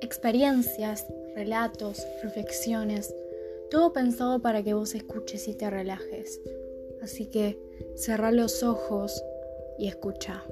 experiencias, relatos, reflexiones, todo pensado para que vos escuches y te relajes. Así que cerrá los ojos y escucha.